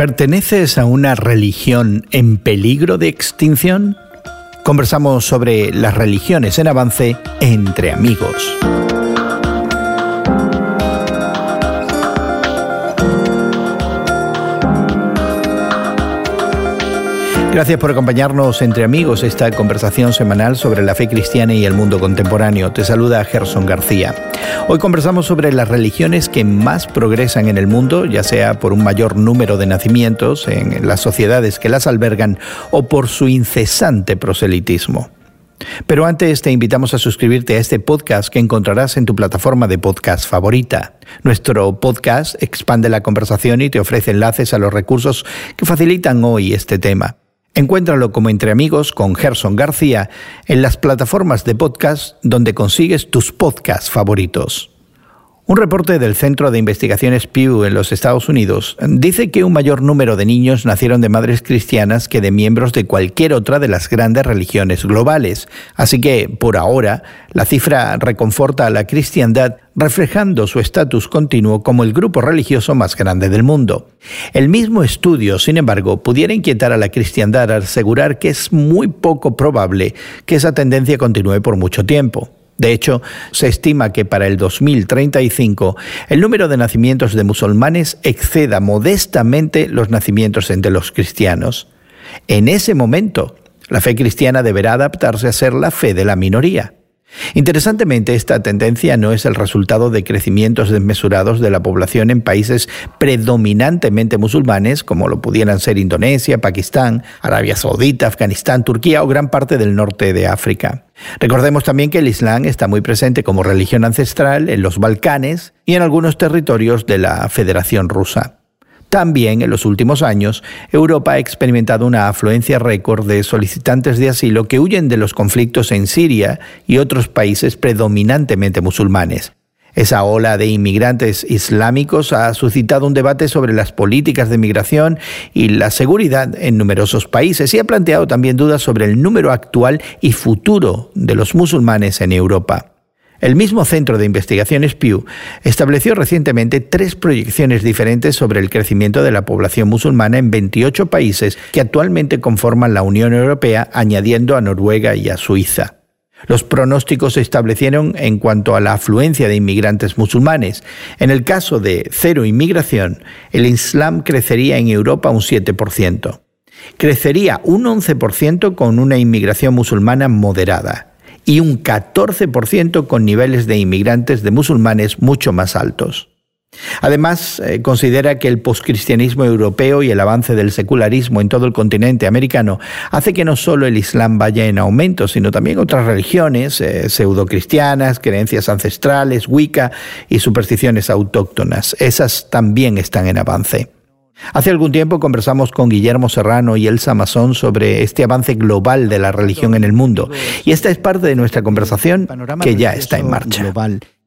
¿Perteneces a una religión en peligro de extinción? Conversamos sobre las religiones en avance entre amigos. Gracias por acompañarnos entre amigos esta conversación semanal sobre la fe cristiana y el mundo contemporáneo. Te saluda Gerson García. Hoy conversamos sobre las religiones que más progresan en el mundo, ya sea por un mayor número de nacimientos en las sociedades que las albergan o por su incesante proselitismo. Pero antes te invitamos a suscribirte a este podcast que encontrarás en tu plataforma de podcast favorita. Nuestro podcast expande la conversación y te ofrece enlaces a los recursos que facilitan hoy este tema. Encuéntralo como Entre Amigos con Gerson García en las plataformas de podcast donde consigues tus podcasts favoritos. Un reporte del Centro de Investigaciones Pew en los Estados Unidos dice que un mayor número de niños nacieron de madres cristianas que de miembros de cualquier otra de las grandes religiones globales. Así que, por ahora, la cifra reconforta a la cristiandad, reflejando su estatus continuo como el grupo religioso más grande del mundo. El mismo estudio, sin embargo, pudiera inquietar a la cristiandad al asegurar que es muy poco probable que esa tendencia continúe por mucho tiempo. De hecho, se estima que para el 2035 el número de nacimientos de musulmanes exceda modestamente los nacimientos entre los cristianos. En ese momento, la fe cristiana deberá adaptarse a ser la fe de la minoría. Interesantemente, esta tendencia no es el resultado de crecimientos desmesurados de la población en países predominantemente musulmanes, como lo pudieran ser Indonesia, Pakistán, Arabia Saudita, Afganistán, Turquía o gran parte del norte de África. Recordemos también que el Islam está muy presente como religión ancestral en los Balcanes y en algunos territorios de la Federación Rusa. También en los últimos años, Europa ha experimentado una afluencia récord de solicitantes de asilo que huyen de los conflictos en Siria y otros países predominantemente musulmanes. Esa ola de inmigrantes islámicos ha suscitado un debate sobre las políticas de migración y la seguridad en numerosos países y ha planteado también dudas sobre el número actual y futuro de los musulmanes en Europa. El mismo Centro de Investigaciones Pew estableció recientemente tres proyecciones diferentes sobre el crecimiento de la población musulmana en 28 países que actualmente conforman la Unión Europea, añadiendo a Noruega y a Suiza. Los pronósticos se establecieron en cuanto a la afluencia de inmigrantes musulmanes. En el caso de cero inmigración, el Islam crecería en Europa un 7%. Crecería un 11% con una inmigración musulmana moderada y un 14% con niveles de inmigrantes de musulmanes mucho más altos. Además, eh, considera que el poscristianismo europeo y el avance del secularismo en todo el continente americano hace que no solo el Islam vaya en aumento, sino también otras religiones eh, pseudocristianas, creencias ancestrales, Wicca y supersticiones autóctonas. Esas también están en avance. Hace algún tiempo conversamos con Guillermo Serrano y Elsa Mazón sobre este avance global de la religión en el mundo. Y esta es parte de nuestra conversación que ya está en marcha.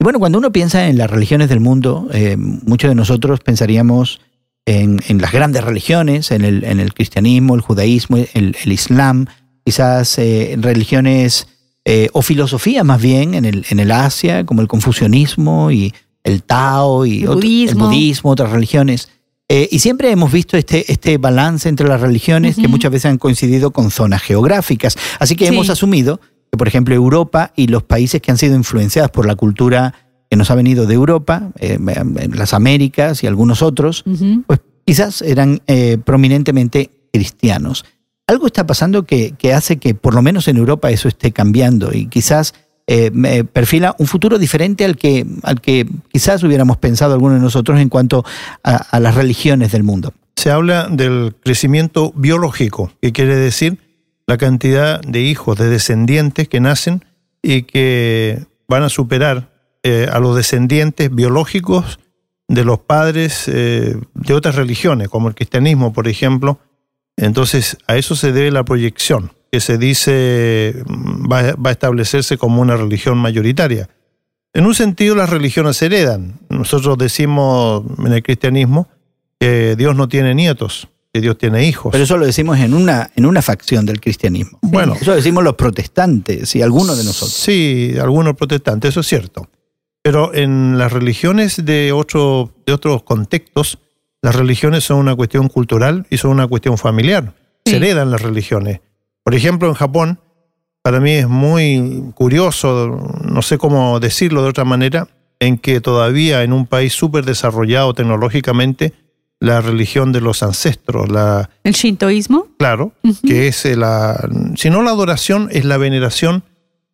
Y bueno, cuando uno piensa en las religiones del mundo, eh, muchos de nosotros pensaríamos en, las grandes religiones, en el, cristianismo, el judaísmo, el, islam, quizás eh, religiones eh, o filosofía más bien en el, en el Asia, como el confucianismo y el Tao y el budismo otras religiones. Eh, y siempre hemos visto este, este balance entre las religiones que muchas veces han coincidido con zonas geográficas. Así que hemos asumido que, por ejemplo, Europa y los países que han sido influenciados por la cultura que nos ha venido de Europa, eh, las Américas y algunos otros, pues quizás eran eh, prominentemente cristianos. Algo está pasando que, que hace que, por lo menos en Europa, eso esté cambiando y quizás eh, perfila un futuro diferente al que, al que quizás hubiéramos pensado algunos de nosotros en cuanto a, las religiones del mundo. Se habla del crecimiento biológico, que quiere decir la cantidad de hijos, de descendientes que nacen y que van a superar eh, a los descendientes biológicos de los padres eh, de otras religiones, como el cristianismo, por ejemplo. Entonces, a eso se debe la proyección que se dice mm, va, a establecerse como una religión mayoritaria. En un sentido, las religiones heredan. Nosotros decimos en el cristianismo que Dios no tiene nietos, que Dios tiene hijos. Pero eso lo decimos en una, en una facción del cristianismo. Bueno. Eso lo decimos los protestantes y algunos de nosotros. Sí, algunos protestantes, eso es cierto. Pero en las religiones de, otro, de otros contextos, las religiones son una cuestión cultural y son una cuestión familiar. Se heredan las religiones. Por ejemplo, en Japón, para mí es muy curioso, no sé cómo decirlo de otra manera, en que todavía en un país súper desarrollado tecnológicamente, la religión de los ancestros, la... ¿El shintoísmo? Claro, que es la... Si no la adoración, es la veneración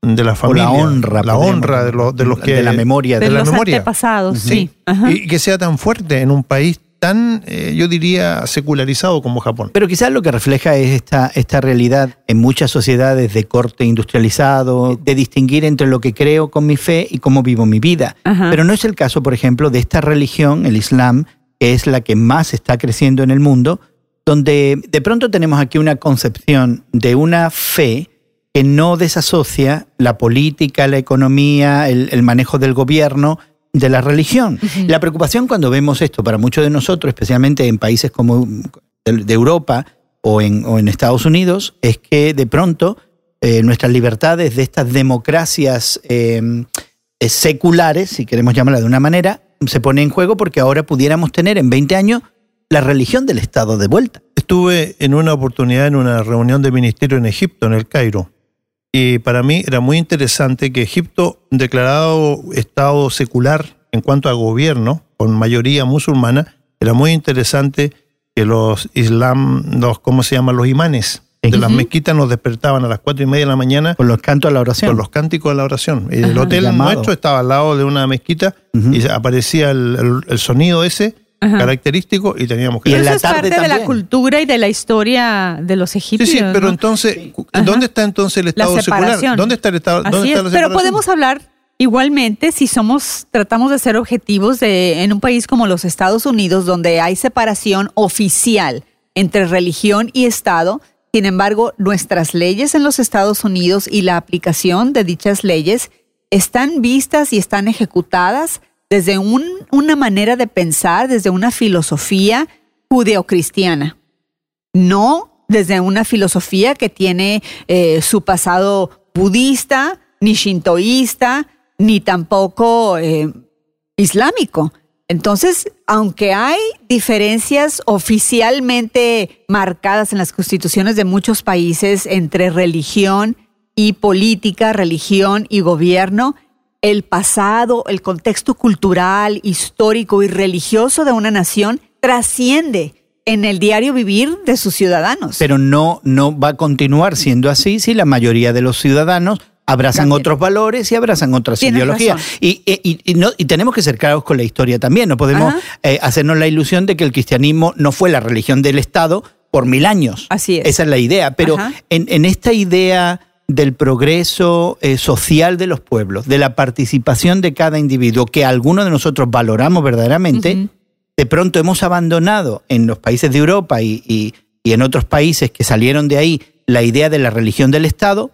de la familia. la honra. La honra de, los, de los que... De la memoria. De, de la los memoria. antepasados, Sí. sí. Ajá. Y que sea tan fuerte en un país tan, eh, yo diría, secularizado como Japón. Pero quizás lo que refleja es esta, esta realidad en muchas sociedades de corte industrializado, de distinguir entre lo que creo con mi fe y cómo vivo mi vida. Ajá. Pero no es el caso, por ejemplo, de esta religión, el Islam, que es la que más está creciendo en el mundo, donde de pronto tenemos aquí una concepción de una fe que no desasocia la política, la economía, el, el manejo del gobierno de la religión. La preocupación cuando vemos esto para muchos de nosotros, especialmente en países como de, de Europa o en, o en Estados Unidos, es que de pronto eh, nuestras libertades de estas democracias eh, eh, seculares, si queremos llamarla de una manera, se pone en juego porque ahora pudiéramos tener en 20 años la religión del Estado de vuelta. Estuve en una oportunidad en una reunión de ministerio en Egipto, en el Cairo. Y para mí era muy interesante que Egipto, declarado Estado secular en cuanto a gobierno, con mayoría musulmana, era muy interesante que los islam, los, ¿cómo se llaman? Los imanes de las mezquitas nos despertaban a las cuatro y media de la mañana Con los cantos a la oración. con los cánticos de la oración. El Ajá. hotel Llamado. nuestro estaba al lado de una mezquita y aparecía el, el- el sonido ese Ajá. característico y teníamos que... Y Pero eso es tarde parte de la cultura y de la historia de los Sí, egipcios. sí, pero ¿no? entonces, Ajá. ¿dónde está entonces el La Estado secular? ¿Dónde está el Estado? ¿Dónde Así está es, la pero podemos hablar igualmente si somos, tratamos de ser objetivos de, en un país como los Estados Unidos, donde hay separación oficial entre religión y Estado. Sin embargo, nuestras leyes en los Estados Unidos y la aplicación de dichas leyes están vistas y están ejecutadas desde un- una manera de pensar, desde una filosofía judeocristiana no desde una filosofía que tiene eh, su pasado budista, ni shintoísta, ni tampoco eh, islámico. Entonces, aunque hay diferencias oficialmente marcadas en las constituciones de muchos países entre religión y política, religión y gobierno, el pasado, el contexto cultural, histórico y religioso de una nación trasciende en el diario vivir de sus ciudadanos. Pero no, no va a continuar siendo así si la mayoría de los ciudadanos abrazan También. otros valores y abrazan otras Tienes ideologías. razón. Y, y- y no- y tenemos que ser claros con la historia también. No podemos eh, hacernos la ilusión de que el cristianismo no fue la religión del Estado por mil años. Así es. Esa es la idea. Pero en esta idea del progreso eh, social de los pueblos, de la participación de cada individuo, que algunos de nosotros valoramos verdaderamente, de pronto hemos abandonado en los países de Europa y, y- y en otros países que salieron de ahí la idea de la religión del Estado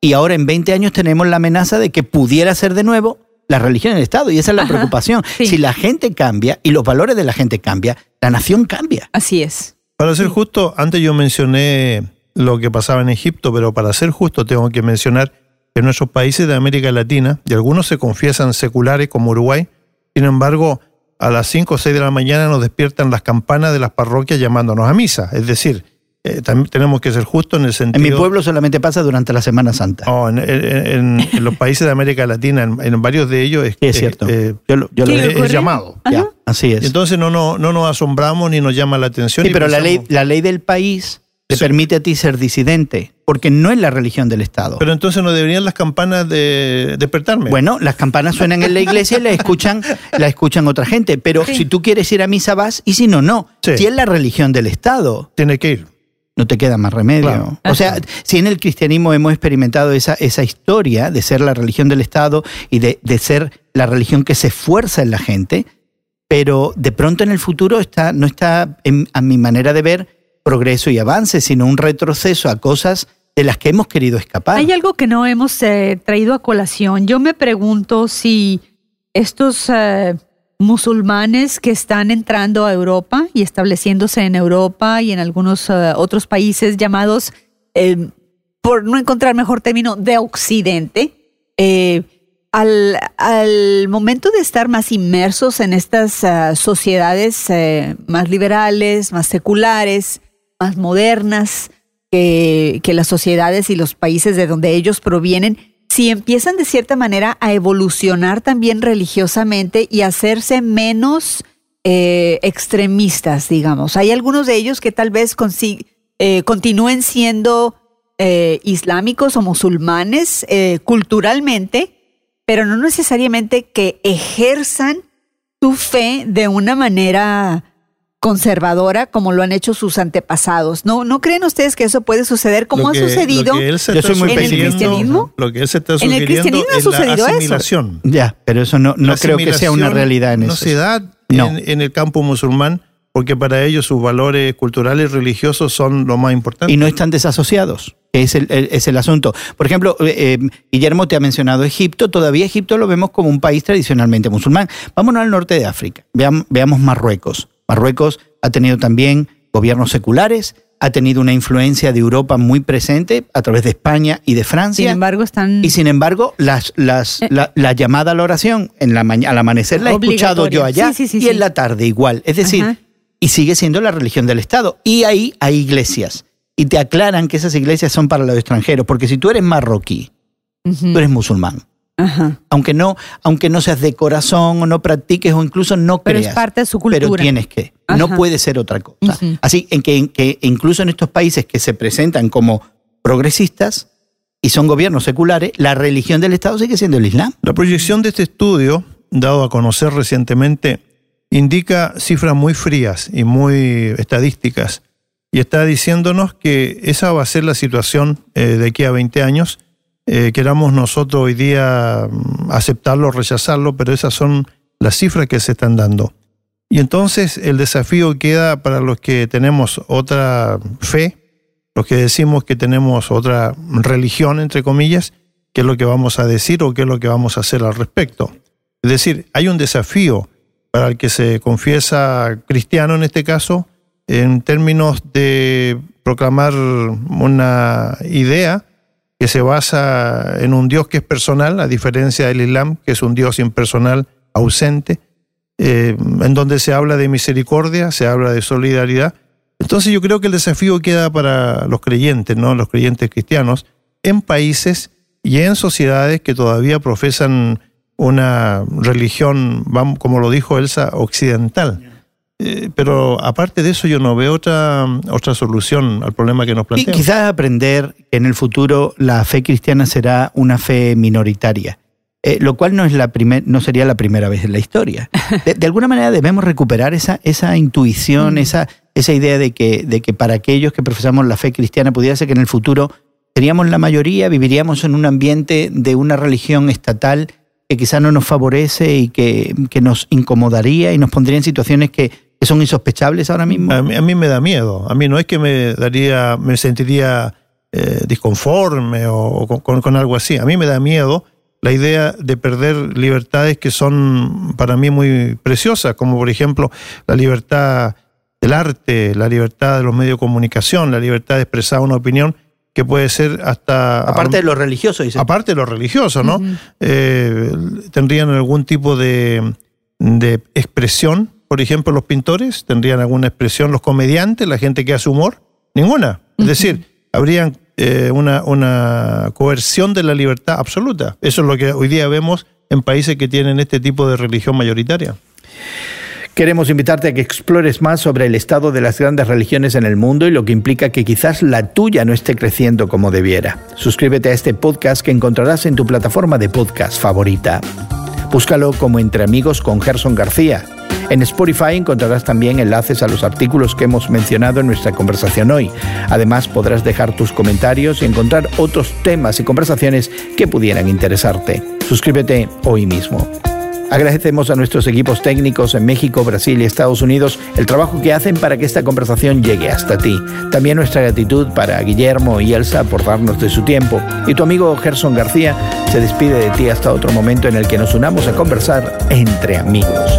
y ahora en 20 años tenemos la amenaza de que pudiera ser de nuevo la religión del Estado y esa es la Ajá, preocupación. sí. Si la gente cambia y los valores de la gente cambian, la nación cambia. Así es. Para ser justo, antes yo mencioné lo que pasaba en Egipto, pero para ser justo tengo que mencionar que en nuestros países de América Latina, y algunos se confiesan seculares como Uruguay, sin embargo, a las 5 o 6 de la mañana nos despiertan las campanas de las parroquias llamándonos a misa. Es decir, eh, también tenemos que ser justos en el En sentido... mi pueblo solamente pasa durante la Semana Santa. No, en, en- en- en los países de América Latina, en, en varios de ellos, es, Sí, es cierto. eh, yo lo, yo lo ¿Qué veo. es llamado. Ya, así es. entonces no, no, no nos asombramos ni nos llama la atención. Sí, pero la ley, pensamos- la ley del país te Sí. permite a ti ser disidente, porque no es la religión del Estado. Pero entonces no deberían las campanas de despertarme. Bueno, las campanas suenan en la iglesia y la escuchan, la escuchan otra gente. Pero Sí. si tú quieres ir a misa, vas, y si no, no. Sí. Si es la religión del Estado, Tiene que ir. no te queda más remedio. Claro. O sea, si en el cristianismo hemos experimentado esa, esa historia de ser la religión del Estado y de, de ser la religión que se esfuerza en la gente, pero de pronto en el futuro está, no está, en- a mi manera de ver, progreso y avance, sino un retroceso a cosas de las que hemos querido escapar. Hay algo que no hemos eh, traído a colación. Yo me pregunto si estos eh, musulmanes que están entrando a Europa y estableciéndose en Europa y en algunos eh, otros países llamados, eh, por no encontrar mejor término, de Occidente, eh, al, momento de estar más inmersos en estas ah, sociedades eh, más liberales, más seculares, más modernas que, las sociedades y los países de donde ellos provienen, si empiezan de cierta manera a evolucionar también religiosamente y a hacerse menos eh, extremistas, digamos. Hay algunos de ellos que tal vez eh, continúen siendo eh, islámicos o musulmanes culturalmente, pero no necesariamente que ejerzan su fe de una manera conservadora como lo han hecho sus antepasados. ¿No, ¿no creen ustedes que eso puede suceder como ha sucedido en el cristianismo? Lo que él se está en el cristianismo ha sucedido eso. Ya, pero eso no, no creo que sea una realidad en no se da en, el campo musulmán porque para ellos sus valores culturales y religiosos son lo más importante. Y no están desasociados. Es el, es el asunto. Por ejemplo, eh, eh, Guillermo te ha mencionado Egipto. Todavía Egipto lo vemos como un país tradicionalmente musulmán. Vámonos al norte de África. veamos Marruecos. Marruecos ha tenido también gobiernos seculares, ha tenido una influencia de Europa muy presente a través de España y de Francia. Sin embargo, están... Y sin embargo, las, las, eh. la, llamada a la oración en la al amanecer la he escuchado yo allá y en la tarde igual. Es decir, y sigue siendo la religión del Estado. Y ahí hay iglesias. Y te aclaran que esas iglesias son para los extranjeros, porque si tú eres marroquí, tú eres musulmán. Aunque no, aunque no seas de corazón o no practiques o incluso no creas. Pero es parte de su cultura. Pero tienes que. No puede ser otra cosa. Así en que, que incluso en estos países que se presentan como progresistas y son gobiernos seculares, la religión del Estado sigue siendo el Islam. La proyección de este estudio, dado a conocer recientemente, indica cifras muy frías y muy estadísticas. Y está diciéndonos que esa va a ser la situación eh, de aquí a 20 años eh, queramos nosotros hoy día mm, aceptarlo o rechazarlo, pero esas son las cifras que se están dando. Y entonces el desafío queda para los que tenemos otra fe, los que decimos que tenemos otra religión, entre comillas, qué es lo que vamos a decir o qué es lo que vamos a hacer al respecto. Es decir, hay un desafío para el que se confiesa cristiano en este caso, en términos de proclamar una idea que se basa en un Dios que es personal, a diferencia del Islam, que es un Dios impersonal, ausente, eh, en donde se habla de misericordia, se habla de solidaridad. Entonces yo creo que el desafío queda para los creyentes, ¿no? los creyentes cristianos, en países y en sociedades que todavía profesan una religión, como lo dijo Elsa, occidental. Eh, pero aparte de eso yo no veo otra, otra solución al problema que nos planteamos. quizás aprender que en el futuro la fe cristiana será una fe minoritaria. Eh, lo cual no, es la primer, no sería la primera vez en la historia. De, alguna manera debemos recuperar esa, esa intuición, mm. esa, esa idea de que, de que para aquellos que profesamos la fe cristiana pudiera ser que en el futuro seríamos la mayoría, viviríamos en un ambiente de una religión estatal que quizás no nos favorece y que, que nos incomodaría y nos pondría en situaciones que son insospechables ahora mismo? A mí, me da miedo. A mí no es que me daría, me sentiría eh, disconforme o, con, algo así. A mí me da miedo la idea de perder libertades que son para mí muy preciosas, como por ejemplo la libertad del arte, la libertad de los medios de comunicación, la libertad de expresar una opinión que puede ser hasta... Aparte de lo religioso, dice. Aparte de lo religioso, ¿no? Eh, tendrían algún tipo de, de expresión por ejemplo, los pintores? ¿Tendrían alguna expresión los comediantes, la gente que hace humor? Ninguna. Es decir, habrían eh, una, una coerción de la libertad absoluta. Eso es lo que hoy día vemos en países que tienen este tipo de religión mayoritaria. Queremos invitarte a que explores más sobre el estado de las grandes religiones en el mundo y lo que implica que quizás la tuya no esté creciendo como debiera. Suscríbete a este podcast que encontrarás en tu plataforma de podcast favorita. Búscalo como Entre Amigos con Gerson García en Spotify encontrarás también enlaces a los artículos que hemos mencionado en nuestra conversación hoy. Además podrás dejar tus comentarios y encontrar otros temas y conversaciones que pudieran interesarte. Suscríbete hoy mismo. Agradecemos a nuestros equipos técnicos en México, Brasil y Estados Unidos el trabajo que hacen para que esta conversación llegue hasta ti. También nuestra gratitud para Guillermo y Elsa por darnos de su tiempo. Y tu amigo Gerson García se despide de ti hasta otro momento en el que nos unamos a conversar entre amigos.